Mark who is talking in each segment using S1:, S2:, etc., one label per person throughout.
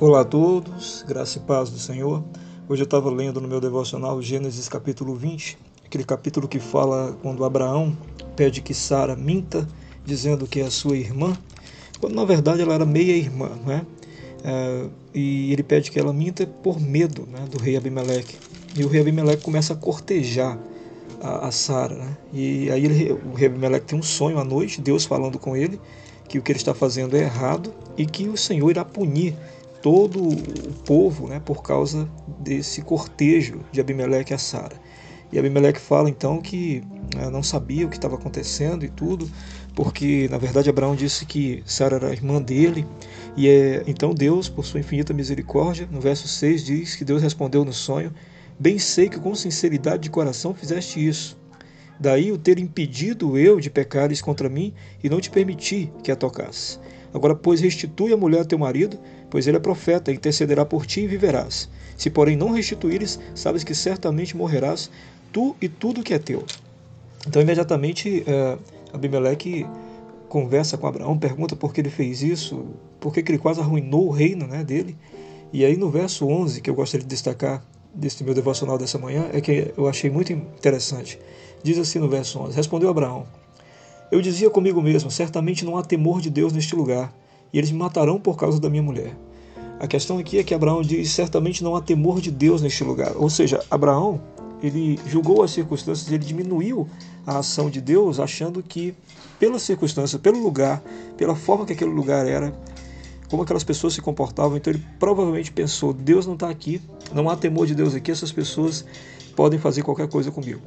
S1: Olá a todos, graça e paz do Senhor. Hoje eu estava lendo no meu devocional Gênesis capítulo 20, aquele capítulo que fala quando Abraão pede que Sara minta, dizendo que é a sua irmã, quando na verdade ela era meia-irmã, né? É, e ele pede que ela minta por medo né, do rei Abimeleque. E o rei Abimeleque começa a cortejar a, a Sara. Né? E aí ele, o rei Abimeleque tem um sonho à noite, Deus falando com ele que o que ele está fazendo é errado e que o Senhor irá punir todo o povo né, por causa desse cortejo de Abimeleque a Sara. E Abimeleque fala então que né, não sabia o que estava acontecendo e tudo, porque na verdade Abraão disse que Sara era irmã dele, e é, então Deus, por sua infinita misericórdia, no verso 6 diz que Deus respondeu no sonho: Bem sei que com sinceridade de coração fizeste isso. Daí o ter impedido eu de pecares contra mim e não te permiti que a tocasse. Agora, pois, restitui a mulher a teu marido, pois ele é profeta, e intercederá por ti e viverás. Se, porém, não restituíres, sabes que certamente morrerás, tu e tudo que é teu. Então, imediatamente, é, Abimeleque conversa com Abraão, pergunta por que ele fez isso, por que ele quase arruinou o reino né, dele. E aí, no verso 11, que eu gostaria de destacar deste meu devocional dessa manhã, é que eu achei muito interessante. Diz assim no verso 11: Respondeu Abraão: eu dizia comigo mesmo: certamente não há temor de Deus neste lugar, e eles me matarão por causa da minha mulher. A questão aqui é que Abraão diz: certamente não há temor de Deus neste lugar. Ou seja, Abraão ele julgou as circunstâncias, ele diminuiu a ação de Deus, achando que pela circunstância, pelo lugar, pela forma que aquele lugar era, como aquelas pessoas se comportavam, então ele provavelmente pensou: Deus não está aqui, não há temor de Deus aqui, essas pessoas podem fazer qualquer coisa comigo.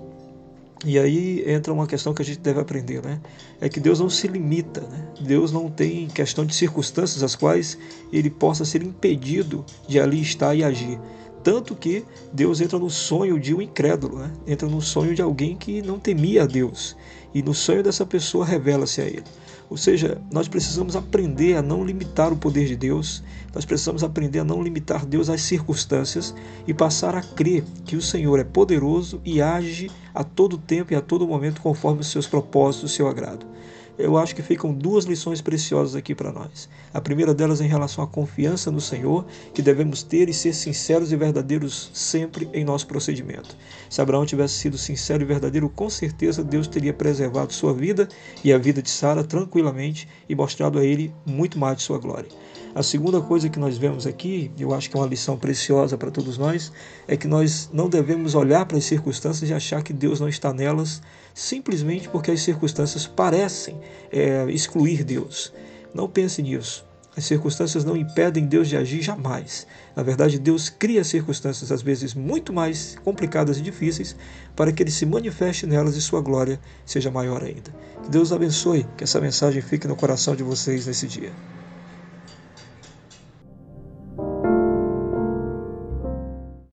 S1: E aí entra uma questão que a gente deve aprender, né? É que Deus não se limita, né? Deus não tem questão de circunstâncias as quais ele possa ser impedido de ali estar e agir. Tanto que Deus entra no sonho de um incrédulo, né? entra no sonho de alguém que não temia a Deus. E no sonho dessa pessoa revela-se a ele. Ou seja, nós precisamos aprender a não limitar o poder de Deus, nós precisamos aprender a não limitar Deus às circunstâncias e passar a crer que o Senhor é poderoso e age a todo tempo e a todo momento conforme os seus propósitos, o seu agrado eu acho que ficam duas lições preciosas aqui para nós. A primeira delas em relação à confiança no Senhor, que devemos ter e ser sinceros e verdadeiros sempre em nosso procedimento. Se Abraão tivesse sido sincero e verdadeiro, com certeza Deus teria preservado sua vida e a vida de Sara tranquilamente e mostrado a ele muito mais de sua glória. A segunda coisa que nós vemos aqui, eu acho que é uma lição preciosa para todos nós, é que nós não devemos olhar para as circunstâncias e achar que Deus não está nelas simplesmente porque as circunstâncias parecem é, excluir Deus. Não pense nisso. As circunstâncias não impedem Deus de agir jamais. Na verdade, Deus cria circunstâncias às vezes muito mais complicadas e difíceis para que ele se manifeste nelas e sua glória seja maior ainda. Que Deus abençoe, que essa mensagem fique no coração de vocês nesse dia.